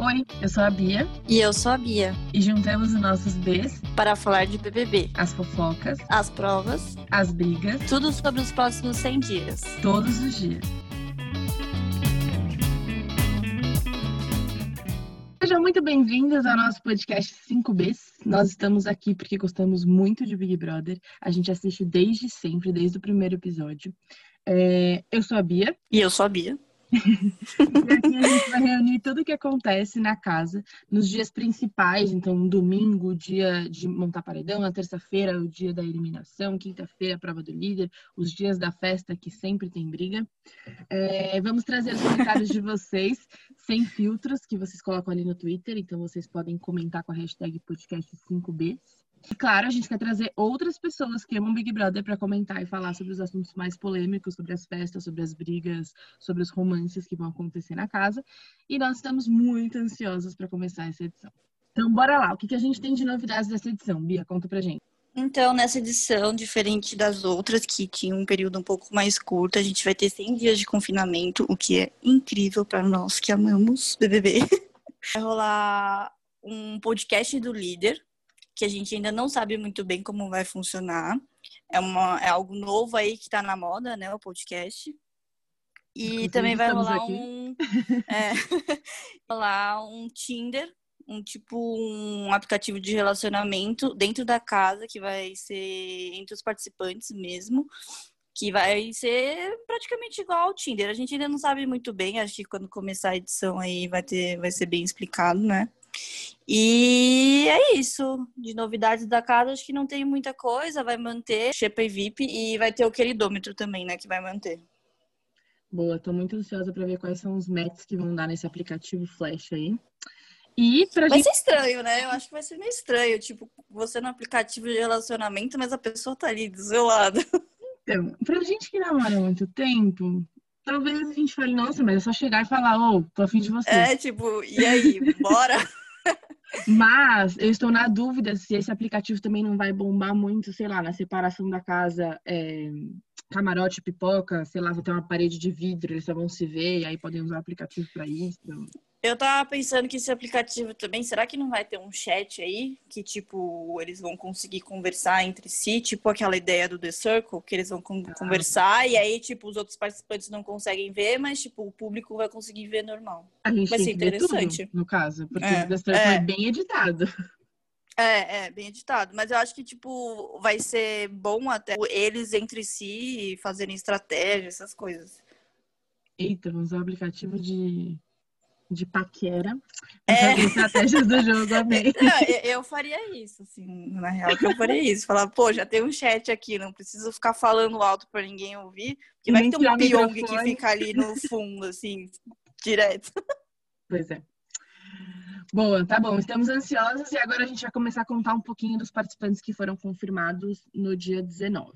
Oi, eu sou a Bia. E eu sou a Bia. E juntamos os nossos Bs para falar de BBB, as fofocas, as provas, as brigas, tudo sobre os próximos 100 dias. Todos os dias. Sejam muito bem-vindos ao nosso podcast 5Bs. Nós estamos aqui porque gostamos muito de Big Brother. A gente assiste desde sempre, desde o primeiro episódio. É... Eu sou a Bia. E eu sou a Bia e aqui a gente vai reunir tudo o que acontece na casa nos dias principais, então um domingo, dia de montar paredão, na terça-feira, o dia da eliminação, quinta-feira, a prova do líder, os dias da festa que sempre tem briga. É, vamos trazer os comentários de vocês sem filtros que vocês colocam ali no Twitter, então vocês podem comentar com a hashtag podcast5b. E claro, a gente quer trazer outras pessoas que amam Big Brother para comentar e falar sobre os assuntos mais polêmicos, sobre as festas, sobre as brigas, sobre os romances que vão acontecer na casa. E nós estamos muito ansiosos para começar essa edição. Então, bora lá. O que, a gente tem de novidades dessa edição? Bia, conta pra gente. Então, nessa edição, diferente das outras, que tinha um período um pouco mais curto, a gente vai ter 100 dias de confinamento, o que é incrível para nós que amamos BBB. Vai rolar um podcast do líder, que a gente ainda não sabe muito bem como vai funcionar. É, uma, é algo novo aí que está na moda, né? O podcast. E Inclusive, também vai rolar aqui. um. É, rolar um Tinder, um tipo um aplicativo de relacionamento dentro da casa que vai ser entre os participantes mesmo. Que vai ser praticamente igual ao Tinder. A gente ainda não sabe muito bem, acho que quando começar a edição aí vai ter, vai ser bem explicado, né? E é isso. De novidades da casa, acho que não tem muita coisa. Vai manter Shepa e VIP e vai ter o queridômetro também, né? Que vai manter. Boa, tô muito ansiosa para ver quais são os matches que vão dar nesse aplicativo Flash aí. E pra vai gente... ser estranho, né? Eu acho que vai ser meio estranho. Tipo, você no aplicativo de relacionamento, mas a pessoa tá ali do seu lado. Então, pra gente que namora há muito tempo, talvez a gente fale, nossa, mas é só chegar e falar, ô, oh, tô afim de você. É, tipo, e aí, bora? Mas eu estou na dúvida se esse aplicativo também não vai bombar muito, sei lá, na separação da casa, é, camarote, pipoca, sei lá, vai ter uma parede de vidro, eles só vão se ver e aí podem usar o aplicativo para isso. Eu tava pensando que esse aplicativo também, será que não vai ter um chat aí? Que, tipo, eles vão conseguir conversar entre si, tipo aquela ideia do The Circle, que eles vão ah, conversar e aí, tipo, os outros participantes não conseguem ver, mas, tipo, o público vai conseguir ver normal. A gente vai ser interessante. Tudo, no caso, porque é, o The Circle é. é bem editado. É, é, bem editado. Mas eu acho que, tipo, vai ser bom até eles entre si fazerem estratégia, essas coisas. Eita, vamos usar o aplicativo de de paquera é. estratégias do jogo, amei. Não, eu faria isso, assim, na real, que eu faria isso. Falar, pô, já tem um chat aqui, não preciso ficar falando alto para ninguém ouvir, porque vai ter um Pyong que fica ali no fundo, assim, direto. Pois é. Boa, tá bom. Estamos ansiosos e agora a gente vai começar a contar um pouquinho dos participantes que foram confirmados no dia 19.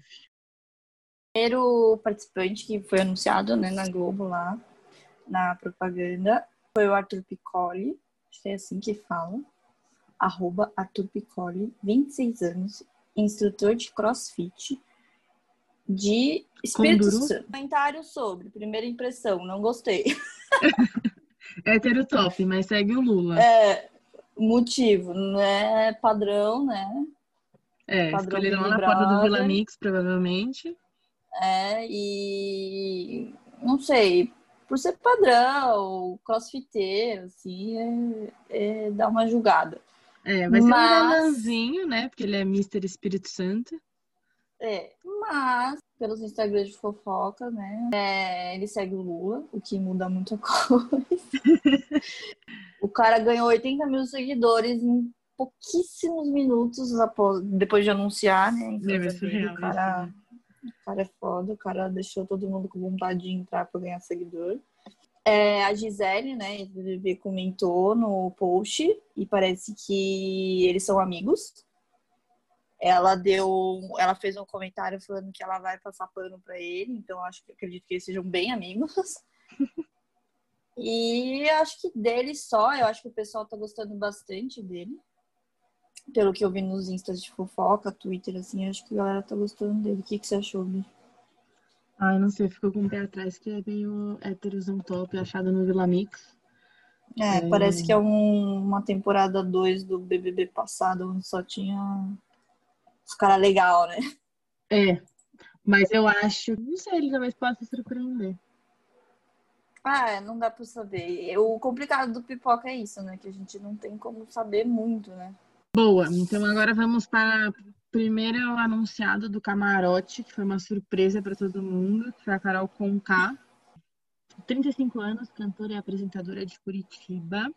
Primeiro participante que foi anunciado, né, na Globo lá, na propaganda, foi o Arthur Piccoli, acho que é assim que fala, arroba Arthur Piccoli, 26 anos, instrutor de crossfit de Espírito Santo. Comentário sobre, primeira impressão, não gostei. Hétero top, mas segue o Lula. É, motivo, não é padrão, né? É, padrão escolheram lá na porta do Vila Mix, provavelmente. É, e não sei, por ser padrão, crossfiteiro, assim, é, é dar uma julgada. É, vai ser mas... um galanzinho, né? Porque ele é Mr. Espírito Santo. É, mas pelos Instagrams de fofoca, né? É, ele segue o Lula, o que muda muita coisa. o cara ganhou 80 mil seguidores em pouquíssimos minutos após, depois de anunciar, né? Então, Deve ser real, o cara o cara é foda, o cara deixou todo mundo com vontade de entrar para ganhar seguidor. É, a Gisele, né, comentou no post e parece que eles são amigos. Ela deu, ela fez um comentário falando que ela vai passar pano para ele, então acho que acredito que eles sejam bem amigos. e acho que dele só, eu acho que o pessoal tá gostando bastante dele pelo que eu vi nos instas de fofoca, Twitter, assim, acho que a galera tá gostando dele. O que, que você achou, Bi? Ah, eu não sei, ficou com o pé atrás, que é meio héterozão top, achado no Vila Mix. É, é... parece que é um, uma temporada 2 do BBB passado, onde só tinha os caras legal, né? É, mas eu acho, não sei, ele talvez possa surpreender. Ah, é, não dá pra saber. O complicado do pipoca é isso, né? Que a gente não tem como saber muito, né? Boa, então agora vamos para o primeiro anunciado do camarote, que foi uma surpresa para todo mundo, que foi a Carol Conká. 35 anos, cantora e apresentadora de Curitiba.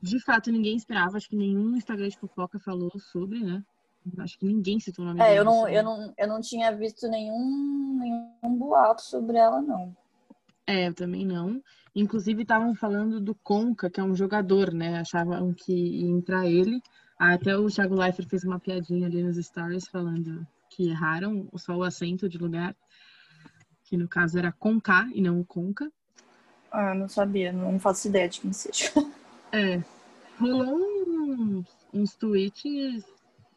De fato, ninguém esperava, acho que nenhum Instagram de fofoca falou sobre, né? Acho que ninguém citou o nome é, dela. É, eu não, eu, não, eu não tinha visto nenhum, nenhum boato sobre ela, não. É, eu também não. Inclusive, estavam falando do Conca, que é um jogador, né? Achavam que ia entrar ele. Até o Thiago Leifert fez uma piadinha ali nos stories falando que erraram só o acento de lugar, que no caso era Conca e não Conca. Ah, não sabia, não faço ideia de quem seja. É. Rolou uns, uns tweets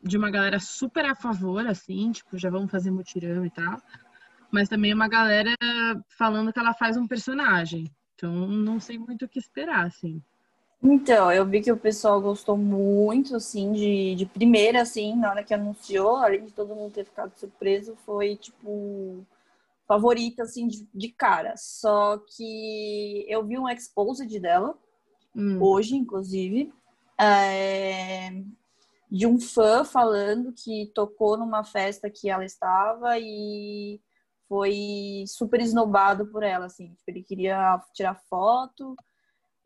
de uma galera super a favor, assim, tipo, já vamos fazer mutirão e tal. Mas também uma galera falando que ela faz um personagem. Então, não sei muito o que esperar, assim. Então, eu vi que o pessoal gostou muito, assim, de, de primeira, assim, na hora que anunciou, além de todo mundo ter ficado surpreso, foi, tipo, favorita, assim, de, de cara. Só que eu vi um exposed dela, hum. hoje, inclusive, é, de um fã falando que tocou numa festa que ela estava e foi super esnobado por ela, assim. Tipo, ele queria tirar foto,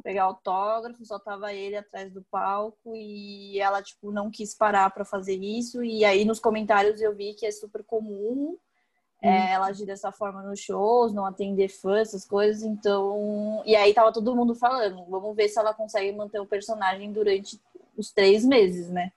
pegar autógrafo, só tava ele atrás do palco e ela, tipo, não quis parar para fazer isso. E aí nos comentários eu vi que é super comum é, hum. ela agir dessa forma nos shows, não atender fãs, essas coisas. Então. E aí tava todo mundo falando, vamos ver se ela consegue manter o personagem durante os três meses, né?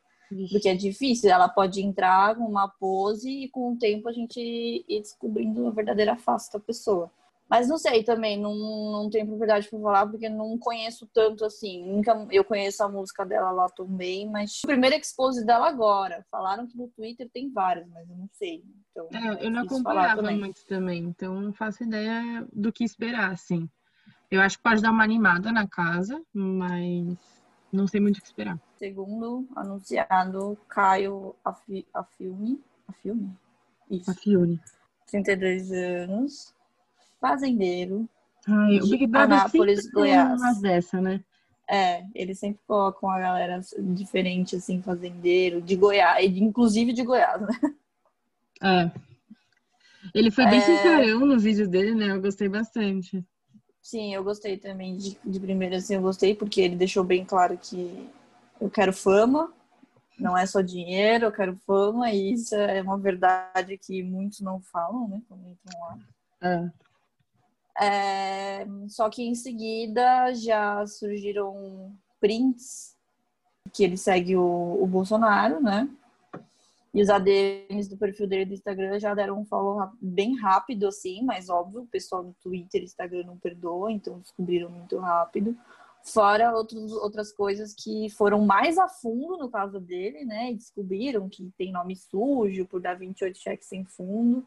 Porque é difícil, ela pode entrar com uma pose e com o tempo a gente ir descobrindo a verdadeira face da pessoa. Mas não sei também, não, não tenho propriedade para falar porque não conheço tanto assim. Nunca eu conheço a música dela lá também, mas o primeiro expose dela agora. Falaram que no Twitter tem várias, mas eu não sei. Então, é, eu não acompanhava também. muito também, então não faço ideia do que esperar, assim. Eu acho que pode dar uma animada na casa, mas não sei muito o que esperar. Segundo anunciado, Caio Afi, Afiune. Afiune? Isso. Afiune. 32 anos. Fazendeiro. Ai, o Big Brother Anápolis, Goiás. dessa, né? É, eles sempre colocam a galera diferente, assim, fazendeiro, de Goiás, inclusive de Goiás, né? É. Ele foi bem é... sincerão no vídeo dele, né? Eu gostei bastante. Sim, eu gostei também de, de primeira, assim, eu gostei porque ele deixou bem claro que eu quero fama, não é só dinheiro, eu quero fama, e isso é uma verdade que muitos não falam, né, quando entram lá. É. É, só que em seguida já surgiram prints que ele segue o, o Bolsonaro, né? E os ADMs do perfil dele do Instagram já deram um follow bem rápido, assim, mas óbvio, o pessoal no Twitter e Instagram não perdoa, então descobriram muito rápido. Fora outros, outras coisas que foram mais a fundo no caso dele, né? E descobriram que tem nome sujo por dar 28 cheques sem fundo.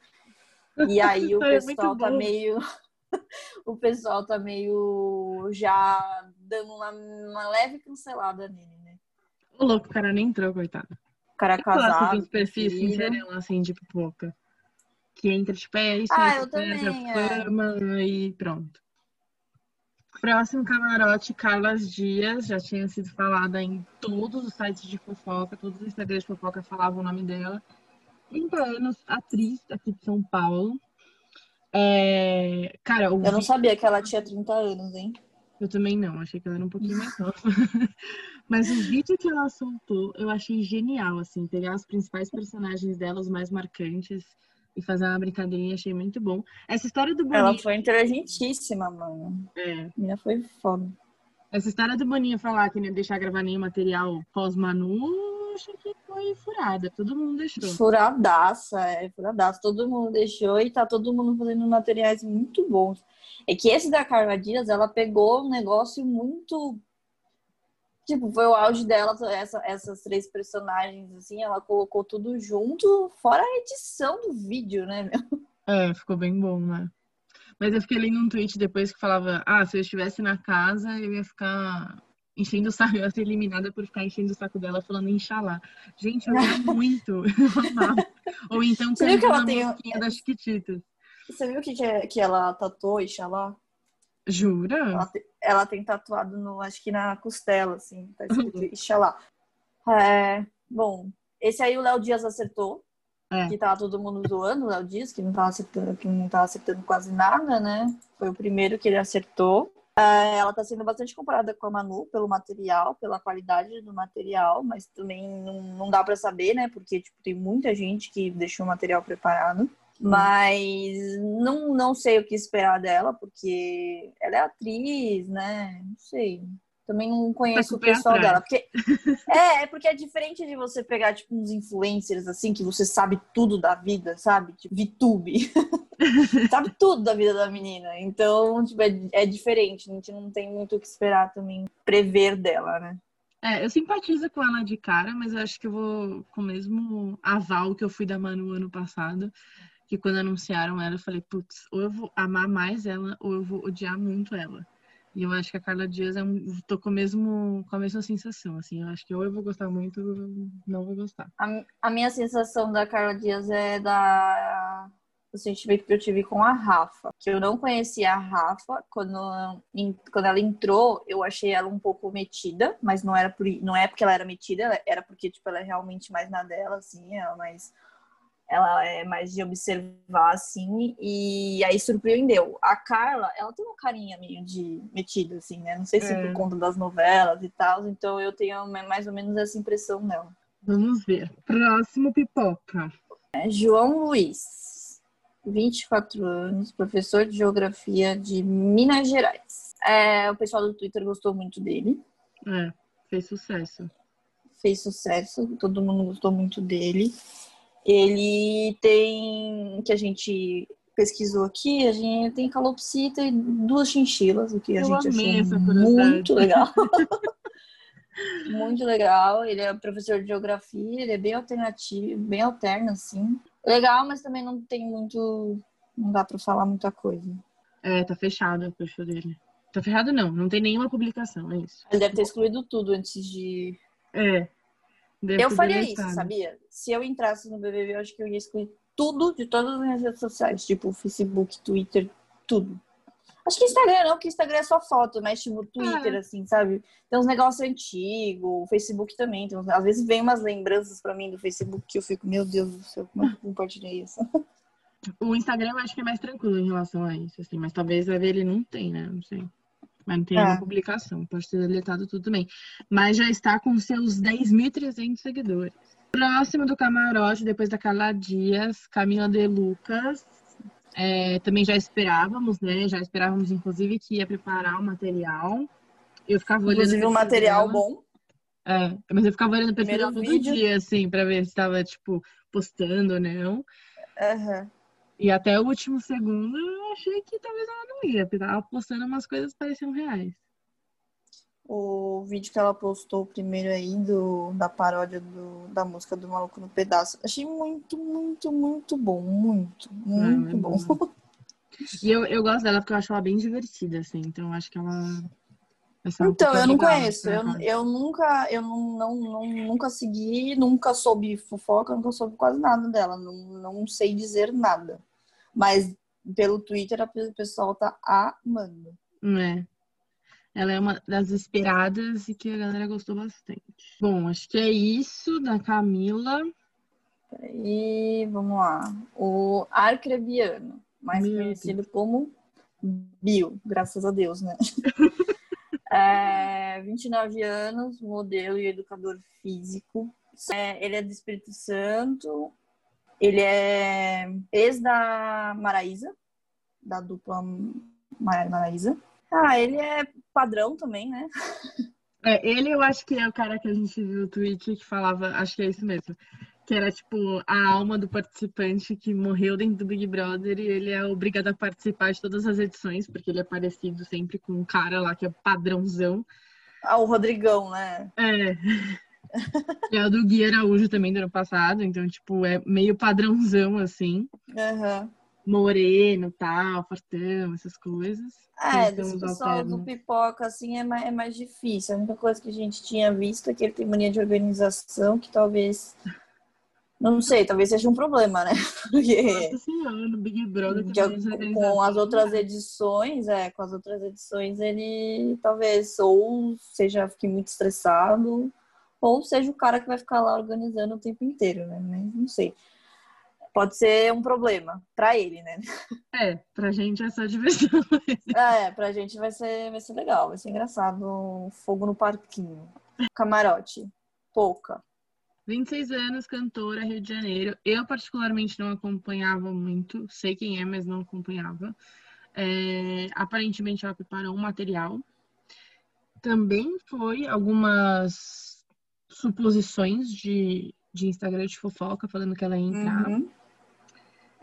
E aí o é pessoal tá meio. o pessoal tá meio já dando uma, uma leve cancelada nele, né? O louco, o cara nem entrou, coitado cara eu casado. Gosto perfis sincerão, assim, de pipoca. Que entra, tipo, é isso, ah, eu também, é. fama e pronto. Próximo camarote, Carlas Dias, já tinha sido falada em todos os sites de fofoca, todos os Instagrams de fofoca falavam o nome dela. 30 anos, atriz aqui de São Paulo. É... Cara, eu vi... não sabia que ela tinha 30 anos, hein? Eu também não, achei que ela era um pouquinho mais nova. Mas o vídeo que ela soltou, eu achei genial, assim, pegar os principais personagens dela, os mais marcantes, e fazer uma brincadeirinha, achei muito bom. Essa história do Boninho... Ela foi inteligentíssima, mano. É. A menina foi foda. Essa história do Boninho falar que não ia deixar gravar nenhum material pós-Manu, acho que foi furada. Todo mundo deixou. Furadaça, é, furadaça. Todo mundo deixou e tá todo mundo fazendo materiais muito bons. É que esse da Carla Dias, ela pegou um negócio muito. Tipo, foi o auge dela, essa, essas três personagens, assim, ela colocou tudo junto, fora a edição do vídeo, né, meu? É, ficou bem bom, né? Mas eu fiquei lendo um tweet depois que falava: ah, se eu estivesse na casa, eu ia ficar enchendo o saco, eu ia ser eliminada por ficar enchendo o saco dela falando Inxalá. Gente, eu amo muito. Ou então Você viu que ela tem musiquinha das Chiquititas. Você viu que, que, é- que ela tatuou Inxalá? Jura? Ela, te- ela tem tatuado no, acho que na costela, assim, tá escrito Inxalá. É, bom, esse aí o Léo Dias acertou. É. Que tava todo mundo zoando o Léo Dias, que não tava acertando, que não tava acertando quase nada, né? Foi o primeiro que ele acertou. É, ela tá sendo bastante comparada com a Manu pelo material, pela qualidade do material, mas também não, não dá pra saber, né? Porque tipo, tem muita gente que deixou o material preparado. Mas não, não sei o que esperar dela, porque ela é atriz, né? Não sei. Também não conheço com o pessoal atrás. dela. Porque é, é porque é diferente de você pegar, tipo, uns influencers, assim, que você sabe tudo da vida, sabe? Tipo, VTube. sabe tudo da vida da menina. Então, tipo, é, é diferente. A gente não tem muito o que esperar também, prever dela, né? É, eu simpatizo com ela de cara, mas eu acho que eu vou com o mesmo aval que eu fui da Manu ano passado. Que quando anunciaram ela, eu falei, putz, ou eu vou amar mais ela, ou eu vou odiar muito ela. E eu acho que a Carla Dias é um, tô com, mesmo, com a mesma sensação, assim. Eu acho que ou eu vou gostar muito, ou não vou gostar. A, a minha sensação da Carla Dias é da o sentimento que eu tive com a Rafa. Que eu não conhecia a Rafa. Quando, em- quando ela entrou, eu achei ela um pouco metida, mas não era por, não é porque ela era metida, era porque tipo, ela é realmente mais na dela, assim, ela é mais. Ela é mais de observar, assim, e aí surpreendeu. A Carla, ela tem uma carinha meio de metida, assim, né? Não sei se É. por conta das novelas e tal, então eu tenho mais ou menos essa impressão nela. Vamos ver. Próximo pipoca. É João Luiz, 24 anos, professor de geografia de Minas Gerais. É, o pessoal do Twitter gostou muito dele, É, fez sucesso. fez sucesso, todo mundo gostou muito dele. Ele tem, que a gente pesquisou aqui, a gente tem calopsita e duas chinchilas, o que a Eu gente amei achou muito legal. muito legal. Ele é professor de geografia, ele é bem alternativo, bem alterno, assim. Legal, mas também não tem muito. Não dá pra falar muita coisa. É, tá fechado o perfil dele. Tá fechado não, não tem nenhuma publicação, é isso. Ele deve ter excluído tudo antes de. É. Eu faria isso, sabia? Se eu entrasse no BBB, eu acho que eu ia excluir tudo de todas as minhas redes sociais, tipo Facebook, Twitter, tudo. Acho que Instagram não, porque Instagram é só foto, mas tipo Twitter, É. assim, sabe? Tem uns negócios antigos, o Facebook também. Tem uns- Às vezes vem umas lembranças pra mim do Facebook que eu fico, meu Deus do céu, como eu compartilhei isso? O Instagram eu acho que é mais tranquilo em relação a isso, assim, mas talvez a ver ele não tem, né? Não sei. Mas não tem É. nenhuma publicação, pode ter deletado tudo também. Mas já está com seus 10.300 seguidores. Próximo do camarote, depois da Carla Dias, Camila De Lucas. É, também já esperávamos, né? Já esperávamos, inclusive, que ia preparar o material. Eu ficava olhando. Inclusive um material dela. bom. É, mas eu ficava olhando o perfil dela todo vídeo. dia, assim, pra ver se tava, tipo, postando ou não. Aham. E até o último segundo eu achei que talvez ela não ia, porque tava postando umas coisas que pareciam reais. O vídeo que ela postou primeiro aí do, da paródia do, da música do Maluco no Pedaço. Achei muito, muito, muito bom. Muito, muito é bom. boa. E eu, eu gosto dela porque eu acho ela bem divertida, assim, então acho que ela Então, eu não conheço. Eu, eu nunca, eu não, não, não- nunca segui, nunca soube fofoca, nunca soube quase nada dela. Não, não sei dizer nada. Mas pelo Twitter o pessoal tá amando. É. Ela é uma das esperadas e que a galera gostou bastante. Bom, acho que é isso da Camila. E vamos lá. O Arcrebiano, mais Meu conhecido como Bill, graças a Deus, né? é, 29 anos, modelo e educador físico. É, ele é do Espírito Santo. Ele é ex da Maraísa, da dupla Mara Maraísa. Ah, ele é padrão também, né? É, ele eu acho que é o cara que a gente viu no tweet que falava, acho que é isso mesmo. Que era tipo a alma do participante que morreu dentro do Big Brother e ele é obrigado a participar de todas as edições, porque ele é parecido sempre com um cara lá que é padrãozão. Ah, o Rodrigão, né? É. É o do Gui Araújo também do ano passado, então, tipo, é meio padrãozão assim. Aham. moreno, tal, fortão, essas coisas. É, desse pessoal do pipoca, assim, é mais, é mais difícil. A única coisa que a gente tinha visto é que ele tem mania de organização, que talvez. Não sei, talvez seja um problema, né? Porque. Nossa senhora, no Big Brother de, com as outras edições, é, com as outras edições, ele talvez ou seja, fique muito estressado, ou seja o cara que vai ficar lá organizando o tempo inteiro, né? Mas não sei pode ser um problema para ele, né? É, pra gente é só diversão. é, pra gente vai ser, vai ser legal, vai ser engraçado. Fogo no parquinho. Camarote. Pouca. 26 anos, cantora, Rio de Janeiro. Eu, particularmente, não acompanhava muito. Sei quem é, mas não acompanhava. É, aparentemente, ela preparou um material. Também foi algumas suposições de, de Instagram de fofoca, falando que ela ia entrar. Uhum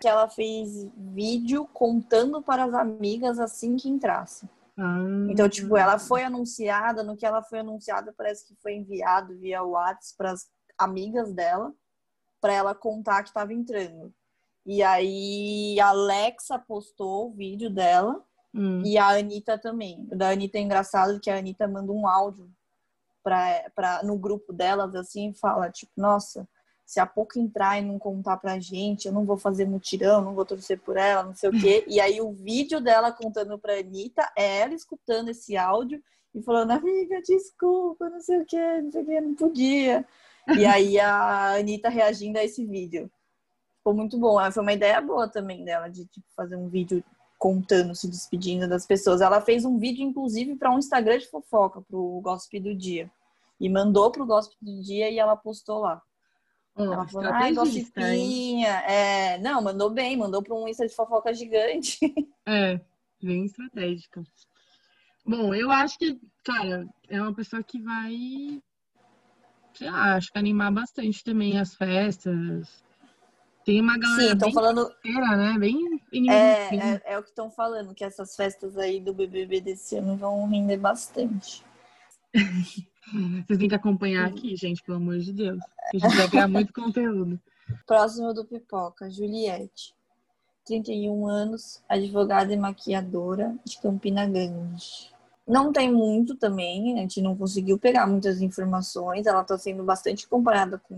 que ela fez vídeo contando para as amigas assim que entrasse. Ah. Então, tipo, ela foi anunciada, no que ela foi anunciada, parece que foi enviado via WhatsApp para as amigas dela, para ela contar que estava entrando. E aí a Alexa postou o vídeo dela hum. e a Anitta também. O da Anitta é engraçado que a Anitta manda um áudio pra, pra, no grupo delas assim fala, tipo, nossa, se a pouco entrar e não contar pra gente, eu não vou fazer mutirão, não vou torcer por ela, não sei o quê. E aí o vídeo dela contando pra Anitta é ela escutando esse áudio e falando, amiga, desculpa, não sei o quê, não sei o quê, não podia. E aí a Anitta reagindo a esse vídeo. Ficou muito bom. Foi uma ideia boa também dela de tipo, fazer um vídeo contando, se despedindo das pessoas. Ela fez um vídeo, inclusive, para um Instagram de fofoca, pro Gossip do Dia. E mandou pro Gossip do Dia e ela postou lá. Ela falou, ai, gossipinha. É, não, mandou bem, mandou para um Insta de fofoca gigante. É, bem estratégica. Bom, eu acho que, cara, é uma pessoa que vai, sei lá, acho que animar bastante também as festas. Tem uma galera Sim, bem falando... Inteira, né? Bem é, é, é o que estão falando, que essas festas aí do BBB desse ano vão render bastante. Vocês têm que acompanhar aqui, gente, pelo amor de Deus. A gente vai criar muito conteúdo. Próximo do Pipoca, Juliette. 31 anos, advogada e maquiadora de Campina Grande. Não tem muito também, a gente não conseguiu pegar muitas informações. Ela está sendo bastante comparada com,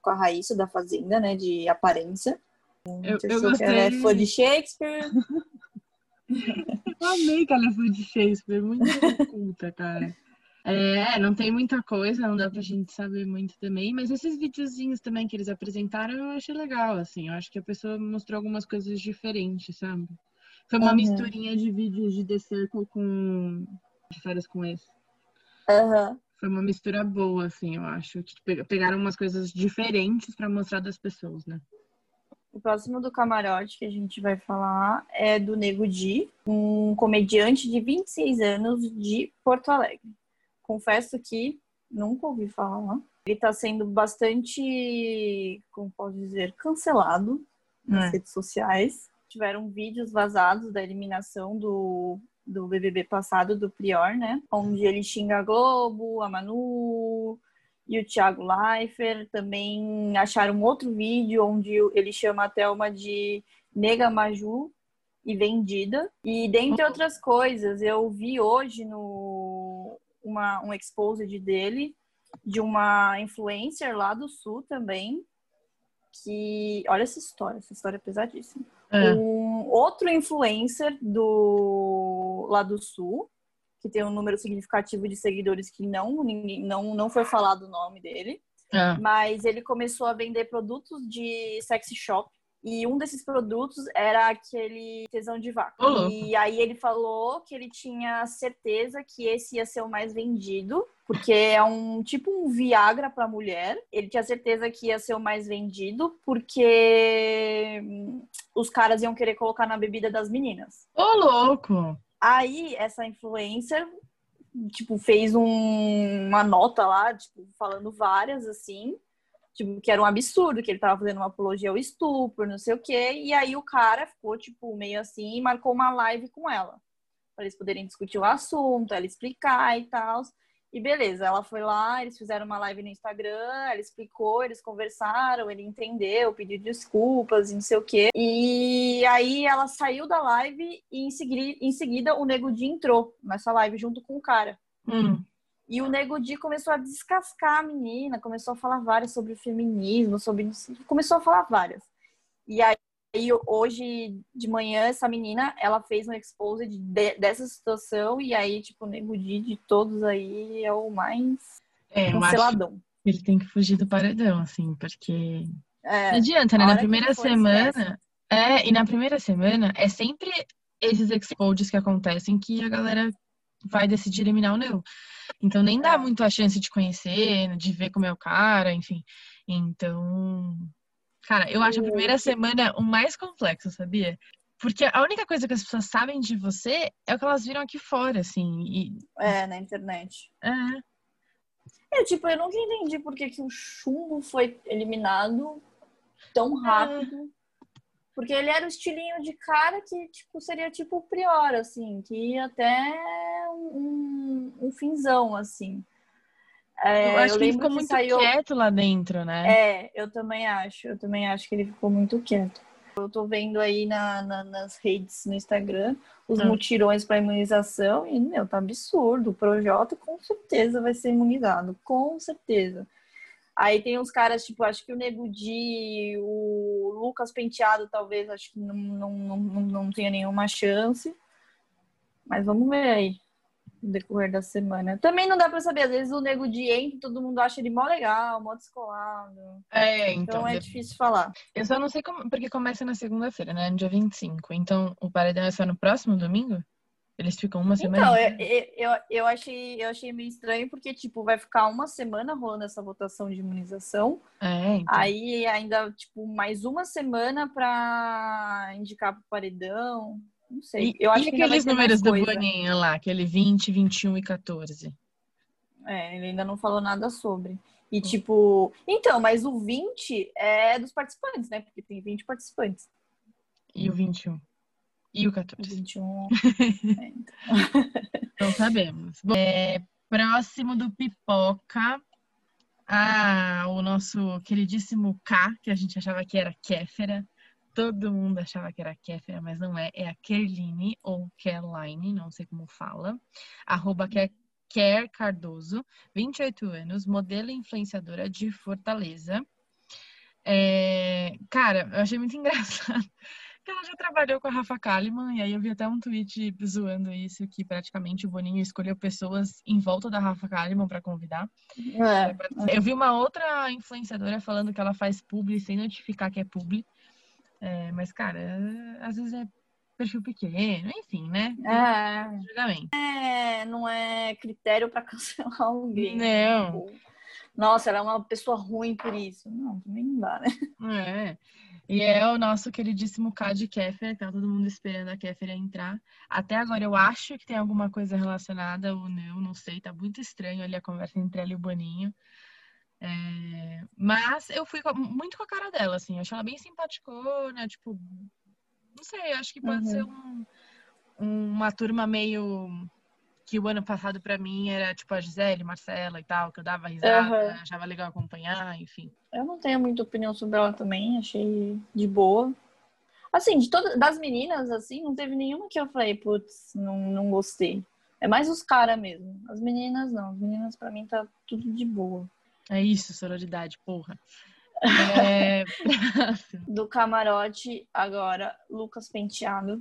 com a Raíssa da Fazenda, né? De aparência. Eu, eu gostei. Ela é fã de Shakespeare. eu amei que ela é fã de Shakespeare, muito culta, cara. É, não tem muita coisa, não dá pra gente saber muito também, mas esses videozinhos também que eles apresentaram eu achei legal, assim, eu acho que a pessoa mostrou algumas coisas diferentes, sabe? Foi uma uhum. misturinha de vídeos de The Circle com de férias com esse. Uhum. Foi uma mistura boa, assim, eu acho. Pegaram umas coisas diferentes para mostrar das pessoas, né? O próximo do camarote que a gente vai falar é do Nego Di, um comediante de 26 anos de Porto Alegre confesso que nunca ouvi falar. Ele está sendo bastante, como posso dizer, cancelado nas é. redes sociais. Tiveram vídeos vazados da eliminação do, do BBB passado, do Prior, né? Onde ele xinga a Globo, a Manu e o Thiago Leifert. Também acharam outro vídeo onde ele chama a Thelma de Nega Maju e vendida. E dentre outras coisas, eu vi hoje no uma, um exposed dele, de uma influencer lá do sul também, que. Olha essa história, essa história é pesadíssima. É. Um outro influencer do lá do sul, que tem um número significativo de seguidores que não, ninguém, não, não foi falado o nome dele. É. Mas ele começou a vender produtos de sexy shop e um desses produtos era aquele tesão de vaca. E aí ele falou que ele tinha certeza que esse ia ser o mais vendido, porque é um tipo um Viagra para mulher. Ele tinha certeza que ia ser o mais vendido, porque os caras iam querer colocar na bebida das meninas. Ô, oh, louco! Aí essa influencer tipo fez um, uma nota lá, tipo, falando várias assim tipo, que era um absurdo, que ele tava fazendo uma apologia ao estupro, não sei o quê. E aí o cara ficou, tipo, meio assim e marcou uma live com ela. Pra eles poderem discutir o assunto, ela explicar e tal. E beleza, ela foi lá, eles fizeram uma live no Instagram, ela explicou, eles conversaram, ele entendeu, pediu desculpas e não sei o quê. E aí ela saiu da live e em seguida, em seguida o Nego Di entrou nessa live junto com o cara. Hum. E o Nego Di começou a descascar a menina, começou a falar várias sobre o feminismo, sobre começou a falar várias. E aí hoje de manhã essa menina ela fez um expose de, dessa situação e aí tipo o Nego Di de todos aí é o mais é, canceladão. Ele tem que fugir do paredão assim, porque é, não adianta, né? Na primeira semana, é, e na primeira semana é sempre esses exposes que acontecem que a galera vai decidir eliminar o não. Então nem dá é. muito a chance de conhecer, de ver como é o cara, enfim. Então, Cara, eu acho a primeira semana o mais complexo, sabia? Porque a única coisa que as pessoas sabem de você é o que elas viram aqui fora, assim. E... É, na internet. É. É, tipo, eu nunca entendi por que, que o chumbo foi eliminado tão é. rápido. É. Porque ele era o estilinho de cara que, tipo, seria tipo o Prior, assim, que ia até um, um finzão, assim. É, eu acho eu que ele ficou que muito saiu... quieto lá dentro, né? É, eu também acho. Eu também acho que ele ficou muito quieto. Eu tô vendo aí na, na, nas redes, no Instagram, os hum. mutirões para imunização e, meu, tá absurdo. O Projota com certeza vai ser imunizado, com certeza. Aí tem uns caras, tipo, acho que o Nego Di, o Lucas Penteado, talvez, acho que não, não, não, não tenha nenhuma chance. Mas vamos ver aí no decorrer da semana. Também não dá pra saber, às vezes o nego de entra, todo mundo acha ele mó legal, mó descolado. É, então. Então é difícil falar. Eu só não sei como, porque começa na segunda-feira, né? No dia 25. Então o paredão é só no próximo domingo? Eles ficam uma semana? Então, eu, eu, eu, achei, eu achei meio estranho, porque, tipo, vai ficar uma semana rolando essa votação de imunização. É, então. Aí ainda, tipo, mais uma semana pra indicar pro paredão. Não sei. E, eu acho e que aqueles números do Boninho lá, aquele 20, 21 e 14? É, ele ainda não falou nada sobre. E hum. tipo, então, mas o 20 é dos participantes, né? Porque tem 20 participantes. E o 21? E o 14? O 21. é, então. então sabemos. É, próximo do Pipoca. O nosso queridíssimo K, que a gente achava que era Kéfera, Todo mundo achava que era Kéfera, mas não é. É a Kerline ou Caroline, não sei como fala. Arroba Ker Cardoso, 28 anos, modelo influenciadora de Fortaleza. É, cara, eu achei muito engraçado que trabalhou com a Rafa Kalimann, e aí eu vi até um tweet zoando isso, que praticamente o Boninho escolheu pessoas em volta da Rafa Kalimann para convidar. É. Eu vi uma outra influenciadora falando que ela faz publi sem notificar que é publi. É, mas, cara, às vezes é perfil pequeno, enfim, né? É. Julgamento. É, não é critério para cancelar alguém. Não. Tipo, nossa, ela é uma pessoa ruim por isso. Não, também não dá, né? É. E é o nosso queridíssimo K de Kéfer, tá todo mundo esperando a Kéfer entrar. Até agora eu acho que tem alguma coisa relacionada ou não, não sei, tá muito estranho ali a conversa entre ela e o Boninho. É, mas eu fui com, muito com a cara dela, assim. Eu achei ela bem simpaticona, tipo. Não sei, acho que pode uhum. ser um, uma turma meio. Que o ano passado para mim era tipo a Gisele, Marcela e tal, que eu dava risada, uhum. achava legal acompanhar, enfim. Eu não tenho muita opinião sobre ela também, achei de boa. Assim, de todas das meninas, assim, não teve nenhuma que eu falei, putz, não, não gostei. É mais os caras mesmo. As meninas não. As meninas, para mim, tá tudo de boa. É isso, sororidade, porra. É... Do camarote, agora, Lucas Penteado,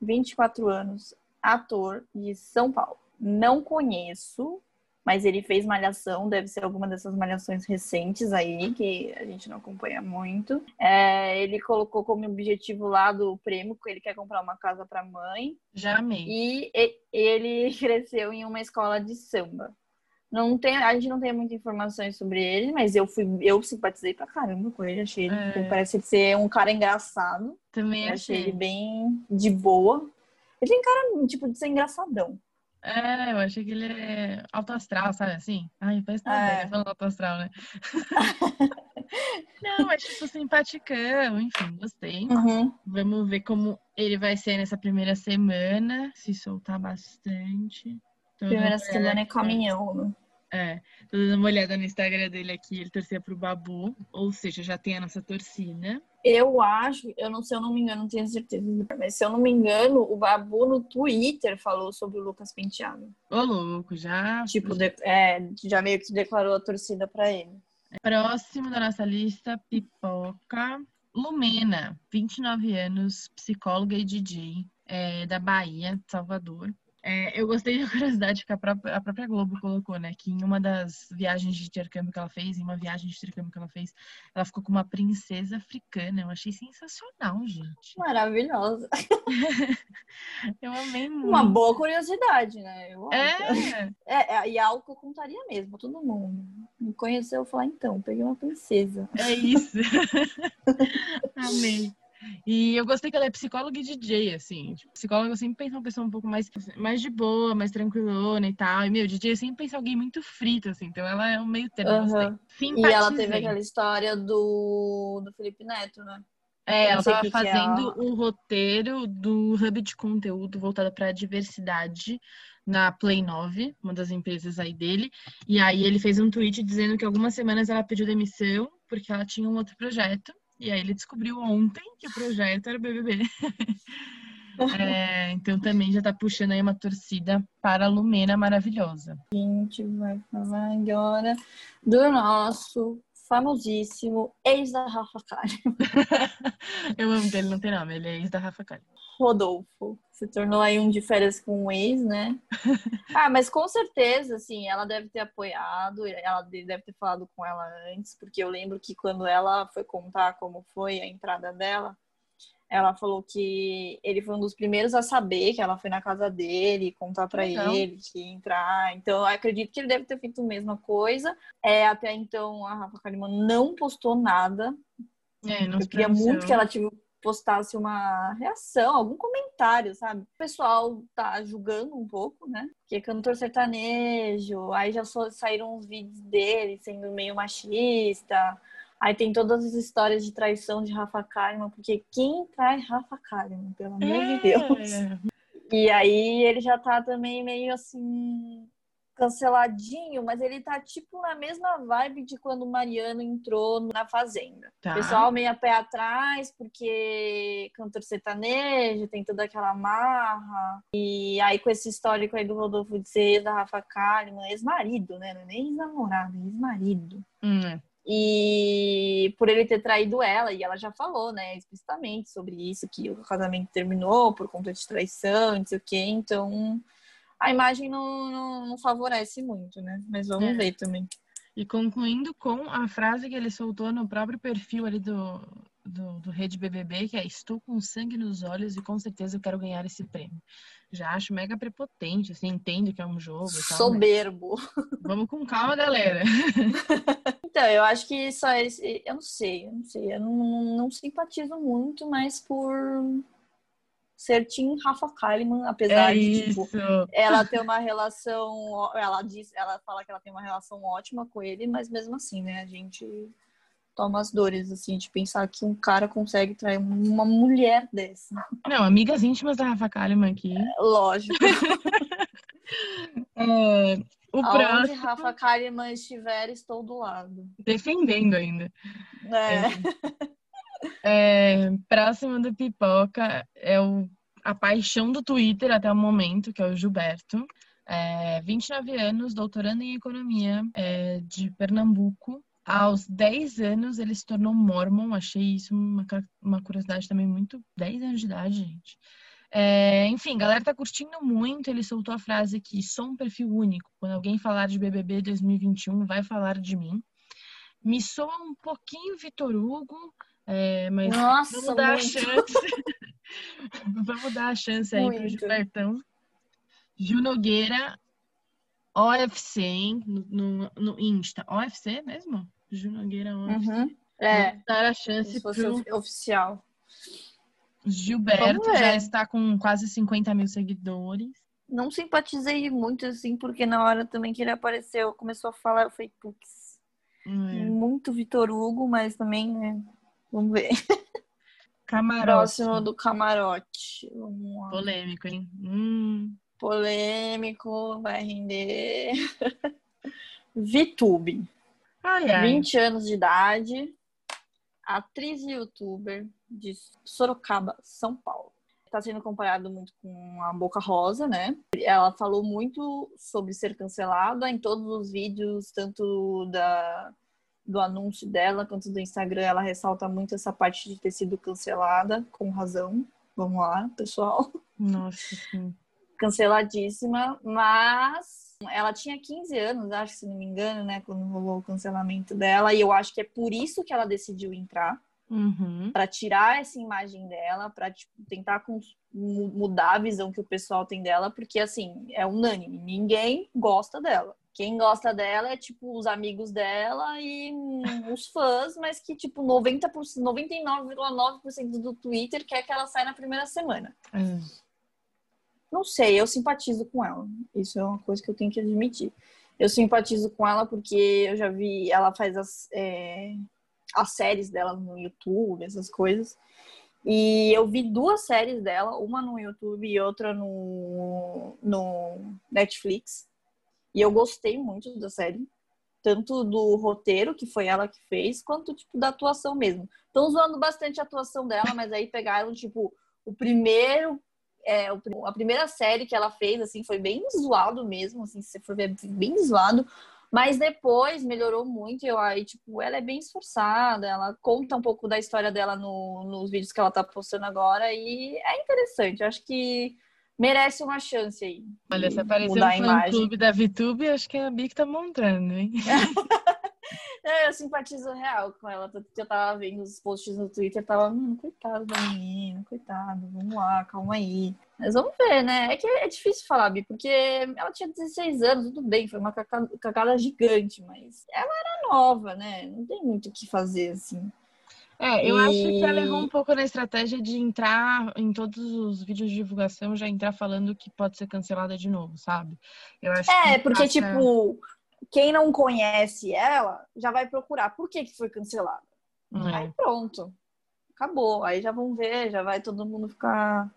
24 anos, ator de São Paulo. Não conheço, mas ele fez malhação, deve ser alguma dessas malhações recentes aí, que a gente não acompanha muito. É, ele colocou como objetivo lá do prêmio que ele quer comprar uma casa para mãe. Já amei. E ele cresceu em uma escola de samba. Não tem, a gente não tem muitas informações sobre ele, mas eu fui, eu simpatizei pra caramba com ele, achei ele, é. parece ser um cara engraçado. Também achei. achei ele bem de boa. Ele tem cara, tipo, de ser engraçadão. É, eu achei que ele é alto astral, sabe assim? Ai, parece que é. falando alto astral, né? Não, é tipo simpaticão, enfim, gostei. Uhum. Vamos ver como ele vai ser nessa primeira semana, se soltar bastante. Primeira semana é caminhão, né? É, tô dando uma olhada no Instagram dele aqui, ele torcia pro Babu, ou seja, já tem a nossa torcida. Eu acho, eu não sei, eu não me engano, não tenho certeza, mas se eu não me engano, o Babu no Twitter falou sobre o Lucas Penteado. Ô, louco, já. Tipo, de, é, já meio que declarou a torcida para ele. Próximo da nossa lista, Pipoca. Lumena, 29 anos, psicóloga e DJ é, da Bahia, Salvador. É, eu gostei da curiosidade que a própria, a própria, Globo colocou, né? Que em uma das viagens de intercâmbio que ela fez, em uma viagem de intercâmbio que ela fez, ela ficou com uma princesa africana. Eu achei sensacional, gente. Maravilhosa. eu amei muito. Uma boa curiosidade, né? Eu é. é. é. E é algo que eu contaria mesmo, todo mundo. Me conheceu, eu falar, então, peguei uma princesa. É isso. amei. E eu gostei que ela é psicóloga e DJ, assim. Tipo, psicóloga eu sempre penso uma pessoa um pouco mais, mais de boa, mais tranquilona e tal. E, meu, DJ eu sempre penso alguém muito frito, assim. Então ela é um meio termo. Uhum. E ela teve aquela história do, do Felipe Neto, né? É, ela estava fazendo o é um roteiro do hub de conteúdo voltado para a diversidade na Play 9, uma das empresas aí dele. E aí ele fez um tweet dizendo que algumas semanas ela pediu demissão porque ela tinha um outro projeto. E aí ele descobriu ontem que o projeto era o BBB. é, então também já tá puxando aí uma torcida para a Lumena maravilhosa. A gente vai falar agora do nosso famosíssimo ex da Rafa Kalimann. Eu amo que ele não tem nome, ele é ex da Rafa Kalimann. Rodolfo. Se tornou aí um de férias com um ex, né? ah, mas com certeza, assim, ela deve ter apoiado, ela deve ter falado com ela antes, porque eu lembro que quando ela foi contar como foi a entrada dela, ela falou que ele foi um dos primeiros a saber que ela foi na casa dele, contar para ele que entrar. Então, eu acredito que ele deve ter feito a mesma coisa. É, até então, a Rafa Kalimann não postou nada. É, eu queria muito que ela tivesse postasse uma reação, algum comentário, sabe? O pessoal tá julgando um pouco, né? Que é cantor sertanejo, aí já saíram uns vídeos dele sendo meio machista. Aí tem todas as histórias de traição de Rafa Kalimann, porque quem trai Rafa Kalimann, pelo amor é. de Deus? E aí ele já tá também meio assim canceladinho, mas ele tá tipo na mesma vibe de quando o Mariano entrou na Fazenda. Tá. Pessoal meio a pé atrás, porque cantor sertanejo, tem toda aquela marra. E aí com esse histórico aí do Rodolfo de ser da Rafa Kalimann, ex-marido, né? Não é nem ex-namorado, é ex-marido. Hum. E por ele ter traído ela, e ela já falou, né, explicitamente sobre isso, que o casamento terminou por conta de traição, não sei o quê, então a imagem não, não, não favorece muito, né? Mas vamos é. ver também. E concluindo com a frase que ele soltou no próprio perfil ali do, do, do Rede BBB, que é estou com sangue nos olhos e com certeza eu quero ganhar esse prêmio. Já acho mega prepotente, assim, entendo que é um jogo tal. Soberbo. Vamos com calma, galera. então, eu acho que só esse, eu não sei, eu não sei, eu não, não simpatizo muito, mas por ser Tim Rafa Kalimann, apesar é de tipo, ela ter uma relação, ela diz, ela fala que ela tem uma relação ótima com ele, mas mesmo assim, né, a gente toma as dores assim de pensar que um cara consegue trair uma mulher dessa. Não, amigas íntimas da Rafa Kalimann aqui. É, lógico. é, o Aonde próximo... Rafa Kalimann estiver, estou do lado. Defendendo ainda. É. é. É, próximo do Pipoca é o, a paixão do Twitter até o momento, que é o Gilberto. É, 29 anos, doutorando em economia é, de Pernambuco. Aos 10 anos ele se tornou mormon, achei isso uma, uma curiosidade também muito. 10 anos de idade, gente. É, enfim, a galera tá curtindo muito. Ele soltou a frase aqui: sou um perfil único. Quando alguém falar de BBB 2021, vai falar de mim. Me soa um pouquinho Vitor Hugo, é, mas Nossa, vamos dar muito. a chance. vamos dar a chance aí muito. pro Gilbertão. Gil Nogueira, OFC, hein? No, no, no Insta. OFC mesmo? Gil Nogueira OFC. Uhum. É. Vamos dar a chance Se fosse pro... oficial. Gilberto já está com quase 50 mil seguidores. Não simpatizei muito, assim, porque na hora também que ele apareceu, começou a falar, eu falei, putz, é. muito Vitor Hugo, mas também, né, Vamos ver. Camarote. Próximo do camarote. Polêmico, hein? Hum. Polêmico, vai render. VTube. Ai, ai. 20 anos de idade, atriz e youtuber de Sorocaba, São Paulo. Está sendo comparado muito com a Boca Rosa, né? Ela falou muito sobre ser cancelada em todos os vídeos, tanto da, do anúncio dela quanto do Instagram. Ela ressalta muito essa parte de ter sido cancelada, com razão. Vamos lá, pessoal. Nossa, sim. Canceladíssima, mas ela tinha 15 anos, acho, se não me engano, né, quando rolou o cancelamento dela, e eu acho que é por isso que ela decidiu entrar, Uhum. para tirar essa imagem dela, para tipo, tentar mudar a visão que o pessoal tem dela, porque assim, é unânime, ninguém gosta dela. Quem gosta dela é tipo os amigos dela e os fãs, mas que tipo 90%, 99,9% do Twitter quer que ela saia na primeira semana. É. Não sei, eu simpatizo com ela. Isso é uma coisa que eu tenho que admitir. Eu simpatizo com ela porque eu já vi, ela faz as, é, as séries dela no YouTube, essas coisas. E eu vi duas séries dela, uma no YouTube e outra no, no Netflix. E eu gostei muito da série. Tanto do roteiro, que foi ela que fez, quanto tipo da atuação mesmo. Estão zoando bastante a atuação dela, mas aí pegaram, tipo, o primeiro é, a primeira série que ela fez, assim, foi bem zoado mesmo, assim, se você for ver, bem zoado. Mas depois melhorou muito, e eu aí, tipo, ela é bem esforçada, ela conta um pouco da história dela no- nos vídeos que ela tá postando agora, e é interessante, eu acho que merece uma chance aí. Olha, se aparecer um fã-clube da VTube, acho que é a Bi que tá montando, hein? É, eu simpatizo real com ela, tanto que eu tava vendo os posts no Twitter, tava, hum, coitado da menina, coitado, vamos lá, calma aí. Mas vamos ver, né? É que é difícil falar, Bi, porque ela tinha 16 anos, tudo bem, foi uma cagada gigante, mas ela era nova, né? Não tem muito o que fazer, assim. É, eu E- acho que ela errou um pouco na estratégia de entrar em todos os vídeos de divulgação, já entrar falando que pode ser cancelada de novo, sabe? Eu acho É, que porque, passa- tipo, quem não conhece ela já vai procurar por que, que foi cancelada. É. Aí pronto. Acabou. Aí já vão ver, já vai todo mundo ficar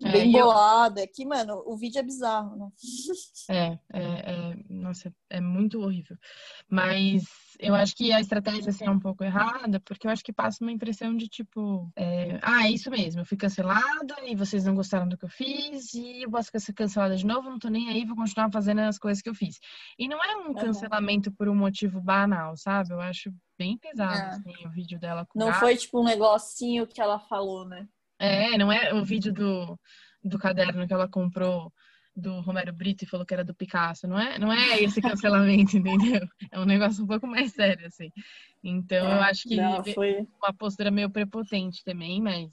bem e eu- bolado. É que, mano, o vídeo é bizarro, né? É, é, é, nossa, é muito horrível. Mas eu acho que a estratégia assim, é um pouco errada, porque eu acho que passa uma impressão de tipo, é, ah, é isso mesmo, eu fui cancelada e vocês não gostaram do que eu fiz e eu posso ser cancelada de novo, não tô nem aí, vou continuar fazendo as coisas que eu fiz. E não é um cancelamento por um motivo banal, sabe? Eu acho bem pesado É. assim, o vídeo dela com Não gato. foi tipo um negocinho que ela falou, né? É, não é o vídeo do, do caderno que ela comprou do Romero Brito e falou que era do Picasso, não é? Não é esse cancelamento, entendeu? É um negócio um pouco mais sério, assim. Então, eu acho que Não, foi. uma postura meio prepotente também, mas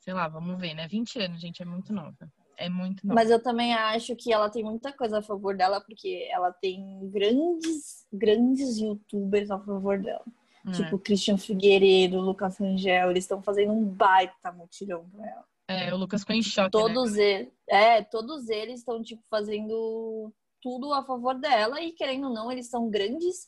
sei lá, vamos ver, né? 20 anos, gente, é muito nova. É muito nova. Mas eu também acho que ela tem muita coisa a favor dela, porque ela tem grandes, grandes youtubers a favor dela. É. Tipo, Christian Figueiredo, Lucas Rangel, eles estão fazendo um baita mutirão pra ela. É, o Lucas ficou em choque, né? Todos eles, é, todos eles estão tipo fazendo tudo a favor dela e querendo ou não, eles são grandes,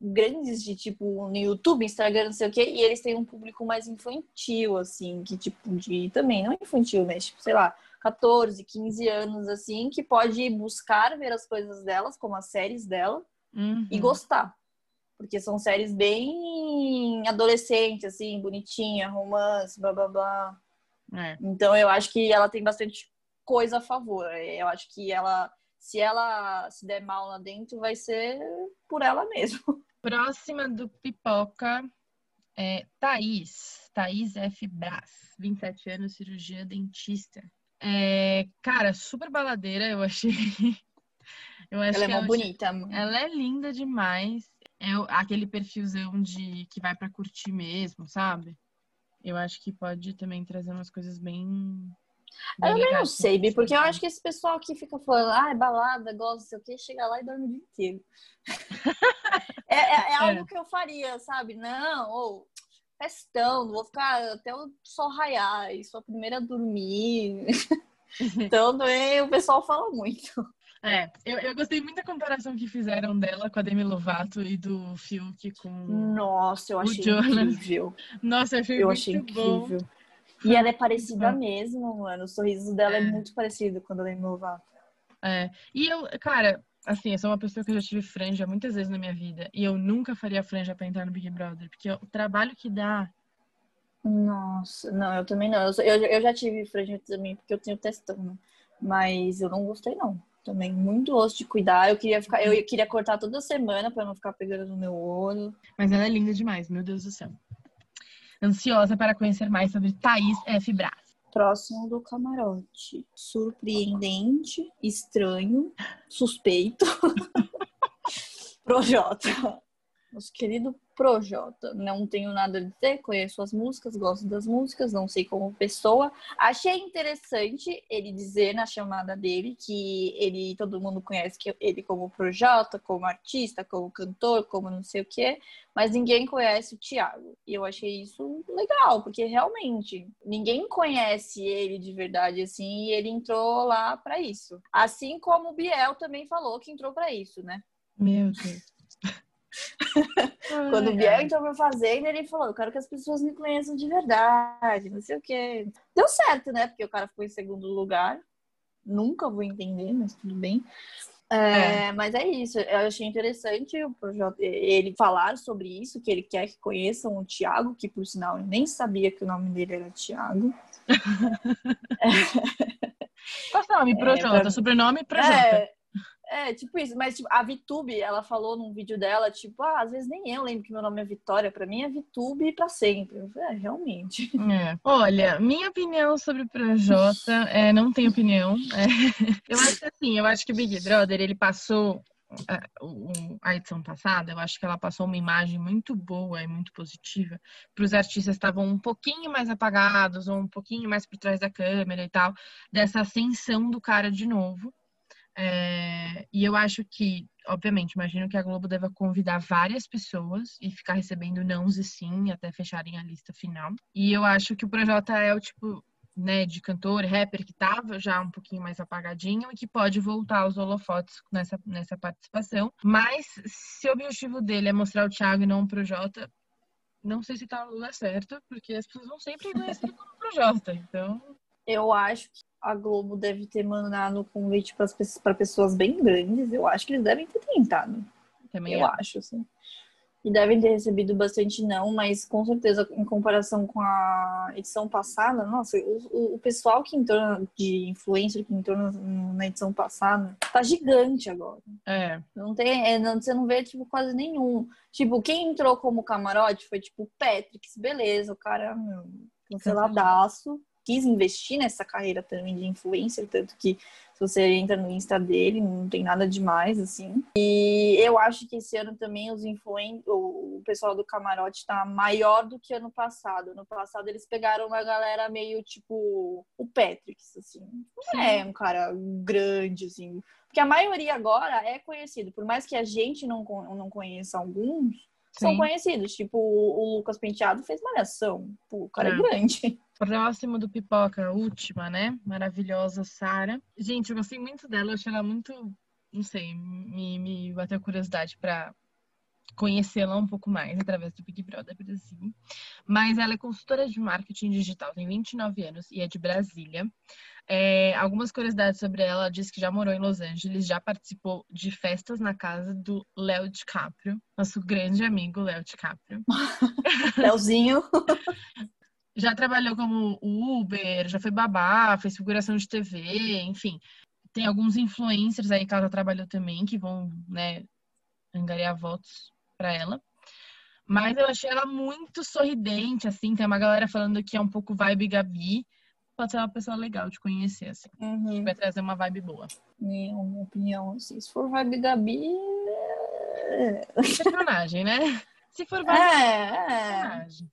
grandes de tipo no YouTube, Instagram, não sei o quê, e eles têm um público mais infantil assim, que tipo de também não infantil, mas tipo, sei lá, 14, 15 anos assim, que pode buscar ver as coisas delas, como as séries dela Uhum. e gostar. Porque são séries bem adolescentes, assim, bonitinha, romance, blá blá blá. É. Então eu acho que ela tem bastante coisa a favor. Eu acho que ela, se ela se der mal lá dentro, vai ser por ela mesma. Próxima do Pipoca é Thaís. Thaís F. Brás, 27 anos, cirurgia dentista. É, cara, super baladeira, eu achei. Eu acho Ela é uma bonita. Ela é linda demais. É aquele perfilzão de que vai pra curtir mesmo, sabe? Eu acho que pode também trazer umas coisas bem. bem Eu também não sei, Bi, porque eu acho que esse pessoal que fica falando, ah, é balada, gosta, sei o quê, chega lá e dorme o dia inteiro. é, é- é algo que eu faria, sabe? Não, ou festão, vou ficar até o sol raiar, e sou a primeira a dormir. então também o pessoal fala muito. É, eu, eu gostei muito da comparação que fizeram dela com a Demi Lovato e do Fiuk com. Nossa, eu achei incrível. Nossa, eu achei Eu muito achei bom. incrível. E ela é parecida bom. mesmo, mano. O sorriso dela é, É. muito parecido quando ela é Lovato. É. E eu, cara, assim, eu sou uma pessoa que eu já tive franja muitas vezes na minha vida. E eu nunca faria franja pra entrar no Big Brother. Porque o trabalho que dá. Nossa, não, eu também não. Eu, eu, eu já tive franja também, porque eu tenho testão, né? Mas eu não gostei, não. Também muito osso de cuidar. Eu queria ficar, eu queria cortar toda semana para não ficar pegando no meu olho. Mas ela é linda demais, meu Deus do céu. Ansiosa para conhecer mais sobre Thaís F. Braz. Próximo do camarote. Surpreendente, estranho, suspeito. Projota. Nosso querido Projota. Não tenho nada a dizer, conheço as músicas, gosto das músicas, não sei como pessoa. Achei interessante ele dizer na chamada dele que ele todo mundo conhece que ele como Projota, como artista, como cantor, como não sei o quê, mas ninguém conhece o Thiago. E eu achei isso legal, porque realmente ninguém conhece ele de verdade assim, e ele entrou lá para isso. Assim como o Biel também falou que entrou para isso, né? Meu Deus. Quando o Biel entrou pra fazenda, ele falou: Eu quero que as pessoas me conheçam de verdade, não sei o quê. Deu certo, né? Porque o cara ficou em segundo lugar. Nunca vou entender, mas tudo bem. É, é. Mas é isso, eu achei interessante o projeto, ele falar sobre isso, que ele quer que conheçam o Tiago, que por sinal eu nem sabia que o nome dele era Tiago. Qual é o nome? Projota, é, pra... sobrenome Projota. É, é, tipo isso, mas tipo, a Vitube, ela falou num vídeo dela, tipo, ah, às vezes nem eu lembro que meu nome é Vitória, para mim é Vitube para sempre. é, realmente. É. Olha, minha opinião sobre o Projota, é, não tem opinião. É, eu acho que assim, eu acho que o Big Brother, ele passou a edição passada, eu acho que ela passou uma imagem muito boa e muito positiva para os artistas estavam um pouquinho mais apagados ou um pouquinho mais por trás da câmera e tal, dessa ascensão do cara de novo. É, e eu acho que, obviamente, imagino que a Globo deva convidar várias pessoas e ficar recebendo nãos e sim até fecharem a lista final. E eu acho que o Projota é o tipo né, de cantor, rapper que tava já um pouquinho mais apagadinho e que pode voltar aos holofotes nessa, nessa participação. Mas se o objetivo dele é mostrar o Thiago e não o Projota, não sei se tá no lugar certo, porque as pessoas vão sempre conhecer como Projota. Então. Eu acho que a Globo deve ter mandado convite para pessoas bem grandes. Eu acho que eles devem ter tentado. Também eu é. acho, assim. E devem ter recebido bastante não, mas com certeza, em comparação com a edição passada, nossa, o, o pessoal que entrou de influencer que entrou na, na, edição passada tá gigante agora. É. Não tem, é, não, você não vê, tipo, quase nenhum. Tipo, quem entrou como camarote foi, tipo, o Patrick, beleza, o cara, meu, canceladaço quis investir nessa carreira também de influencer, tanto que se você entra no Insta dele, não tem nada demais, assim. E eu acho que esse ano também os influen o pessoal do camarote tá maior do que ano passado. No passado eles pegaram uma galera meio tipo o Patrick, assim. Não é um cara grande, assim. Porque a maioria agora é conhecido. Por mais que a gente não, não conheça alguns, Sim. são conhecidos. Tipo, o, Lucas Penteado fez malhação. Pô, o cara é, é grande. Próximo do Pipoca, última, né? Maravilhosa, Sara. Gente, eu gostei muito dela, eu achei ela muito, não sei, me, me bateu curiosidade para conhecê-la um pouco mais através do Big Brother Brasil. Mas ela é consultora de marketing digital, tem 29 anos e é de Brasília. É, algumas curiosidades sobre ela, ela diz que já morou em Los Angeles, já participou de festas na casa do Léo DiCaprio, nosso grande amigo Léo DiCaprio. Léozinho. já trabalhou como Uber, já foi babá, fez figuração de TV, enfim. Tem alguns influencers aí que ela trabalhou também, que vão, né, angariar votos para ela. Mas eu achei ela muito sorridente, assim. Tem uma galera falando que é um pouco vibe Gabi. Pode ser uma pessoa legal de conhecer, assim. Uhum. Vai trazer uma vibe boa. Minha opinião, assim, se for vibe Gabi. É personagem, né? Se for vibe é, é. personagem.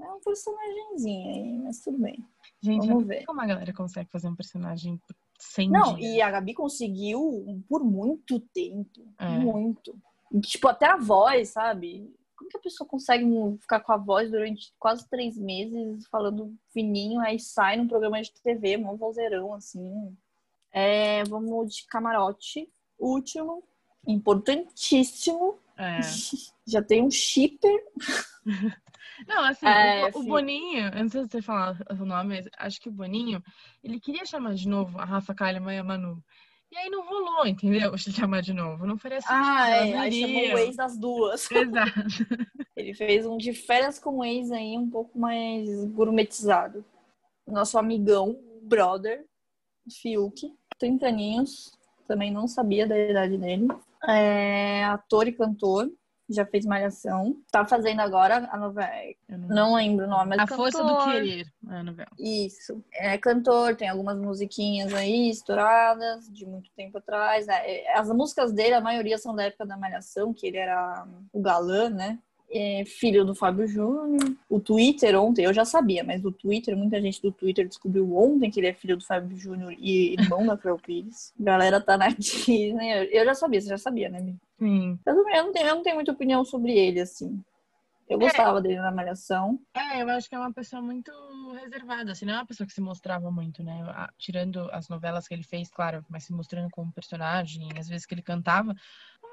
É um personagemzinho aí, mas tudo bem. Gente, Vamos ver. como a galera consegue fazer um personagem sem Não, e a Gabi conseguiu por muito tempo. É. Muito. Tipo, até a voz, sabe? Como que a pessoa consegue ficar com a voz durante quase três meses falando fininho, aí sai num programa de TV, um vozeirão, assim. É, vamos de camarote. Último, importantíssimo. É. Já tem um shipper. Não, assim, é, o, o, Boninho, antes de você falar o nome, acho que o Boninho, ele queria chamar de novo a Rafa Kalimann e a Manu. E aí não rolou, entendeu? Se chamar de novo. Não faria sentido. Ah, é. Aí chamou o ex das duas. Exato. Ele fez um de férias com o ex aí, um pouco mais gourmetizado. Nosso amigão, brother, Fiuk, 30 aninhos, também não sabia da idade dele. É ator e cantor, já fez Malhação. Tá fazendo agora a novela. Eu não- Não lembro o nome, A força do querer, a novela. Isso. É cantor, tem algumas musiquinhas aí estouradas de muito tempo atrás. É, As músicas dele, a maioria são da época da Malhação, que ele era o galã, né? É filho do Fábio Júnior. O Twitter ontem, eu já sabia, mas o Twitter, muita gente do Twitter descobriu ontem que ele é filho do Fábio Júnior e irmão da Cleo Pires. A galera tá na Disney. Eu já sabia, você já sabia, né, Mi? Sim. Eu não, eu não tenho, eu não tenho muita opinião sobre ele, assim. Eu gostava dele na Malhação. É, eu acho que é uma pessoa muito reservada, assim, não é uma pessoa que se mostrava muito, né? A- Tirando as novelas que ele fez, claro, mas se mostrando como personagem, às vezes que ele cantava,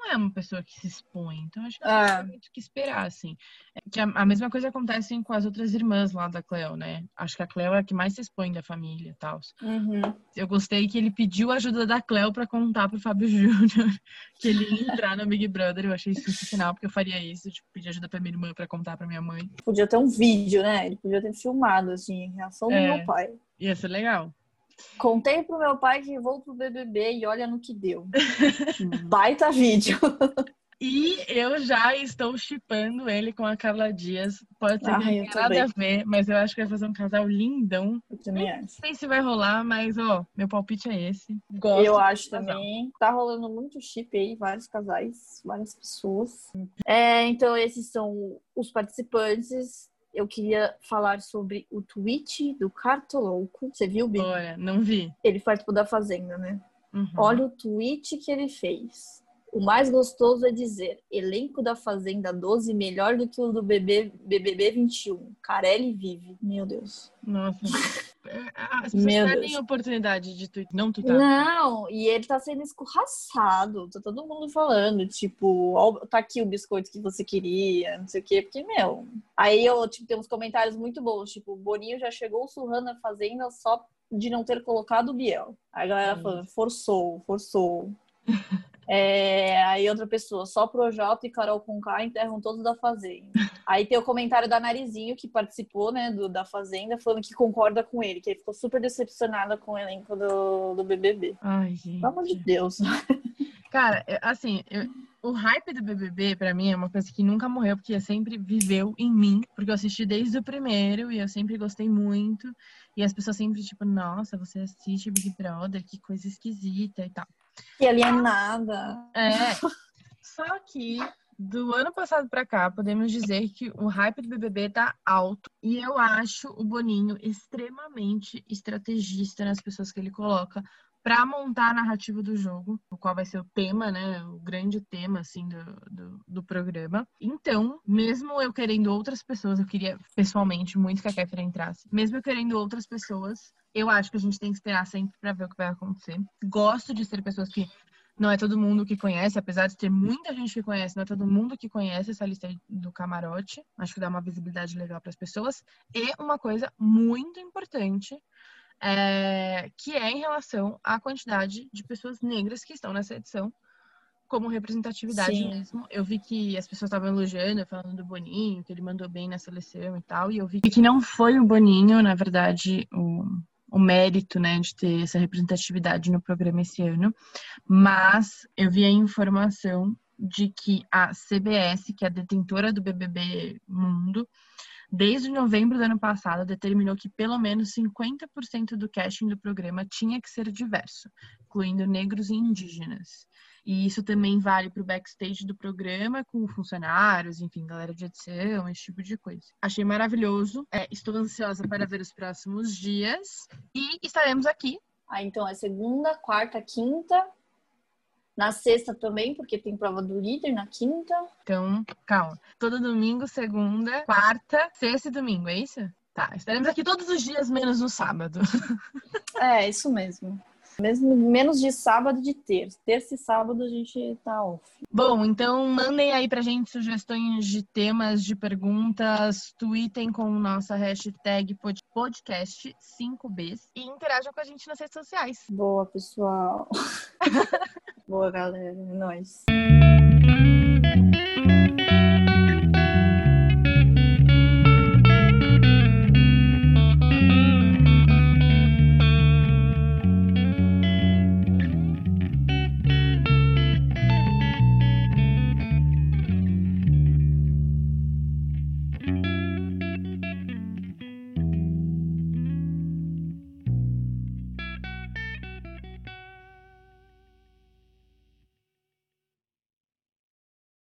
não é uma pessoa que se expõe. Então, acho que não tem muito o que esperar, assim. É que a, a mesma coisa acontece com as outras irmãs lá da Cleo, né? Acho que a Cleo é a que mais se expõe da família e tal. Uhum. Eu gostei que ele pediu a ajuda da Cleo pra contar pro Fábio Júnior que ele ia entrar no Big Brother. Eu achei sensacional, porque eu faria isso, tipo, pedir ajuda pra minha irmã pra contar pra minha mãe. Podia ter um vídeo, né? Ele podia ter filmado, assim, reação do É. meu pai. Ia ser legal. Contei pro meu pai que vou pro BBB e olha no que deu. Baita vídeo. E eu já estou chipando ele com a Carla Dias. Pode ser que Ai, não tenha nada a ver, mas eu acho que vai fazer um casal lindão. Eu também Não acho. sei se vai rolar, mas, ó, meu palpite é esse. Gosto Eu acho casal. também. Tá rolando muito chip aí, vários casais, várias pessoas. É, então, esses são os participantes. Eu queria falar sobre o tweet do Cartolouco. Você viu, Bi? Olha, não vi. Ele participou da Fazenda, né? Uhum. Olha o tweet que ele fez. O mais gostoso é dizer: elenco da Fazenda 12 melhor do que o do BB, BBB 21. Carelli vive. Meu Deus. Nossa. As pessoas Meu perdem a oportunidade de tu... não tuitar. Não, e ele tá sendo escorraçado. Tá todo mundo falando, tipo, ó, tá aqui o biscoito que você queria, não sei o quê, porque, meu. Aí eu, tipo, tem uns comentários muito bons, tipo, o Boninho já chegou surrando a Fazenda só de não ter colocado o Biel. Aí a galera falando, forçou, forçou. É, aí outra pessoa, só Projota e Carol Conká enterram todos da Fazenda. Aí tem o comentário da Narizinho, que participou, né, do, da Fazenda, falando que concorda com ele, que ele ficou super decepcionada com o elenco do, do BBB. Ai, gente. Pelo amor de Deus. Cara, assim, eu- o hype do BBB, pra mim, é uma coisa que nunca morreu, porque sempre viveu em mim, porque eu assisti desde o primeiro e eu sempre gostei muito. E as pessoas sempre, tipo, nossa, você assiste Big Brother, que coisa esquisita e tal. Que alienada. É. Só que do ano passado pra cá, podemos dizer que o hype do BBB tá alto. E eu acho o Boninho extremamente estrategista nas pessoas que ele coloca pra montar a narrativa do jogo, o qual vai ser o tema, né? O grande tema, assim, do, do, do programa. Então, mesmo eu querendo outras pessoas, eu queria pessoalmente muito que a Kéfera entrasse, mesmo eu querendo outras pessoas, eu acho que a gente tem que esperar sempre pra ver o que vai acontecer. Gosto de ser pessoas que não é todo mundo que conhece, apesar de ter muita gente que conhece, não é todo mundo que conhece essa lista do camarote. Acho que dá uma visibilidade legal para as pessoas. E uma coisa muito importante, é, que é em relação à quantidade de pessoas negras que estão nessa edição, como representatividade Sim. mesmo. Eu vi que as pessoas estavam elogiando, falando do Boninho, que ele mandou bem na seleção e tal, e eu vi que não foi o Boninho, na verdade, o, o mérito, né, de ter essa representatividade no programa esse ano, mas eu vi a informação de que a CBS, que é a detentora do BBB Mundo, desde novembro do ano passado, determinou que pelo menos 50% do casting do programa tinha que ser diverso, incluindo negros e indígenas. E isso também vale para o backstage do programa, com funcionários, enfim, galera de edição, esse tipo de coisa. Achei maravilhoso. É, estou ansiosa para ver os próximos dias. E estaremos aqui. Aí então é segunda, quarta, quinta. Na sexta também, porque tem prova do líder na quinta. Então, calma. Todo domingo, segunda, quarta, sexta e domingo, é isso? Tá, estaremos aqui todos os dias, menos no sábado. É, isso mesmo. Mesmo, menos de sábado e de terça. Terça e sábado a gente tá off. Bom, então mandem aí pra gente sugestões de temas, de perguntas, tweetem com nossa hashtag podcast 5Bs e interajam com a gente nas redes sociais. Boa, pessoal. Boa, galera. É nóis.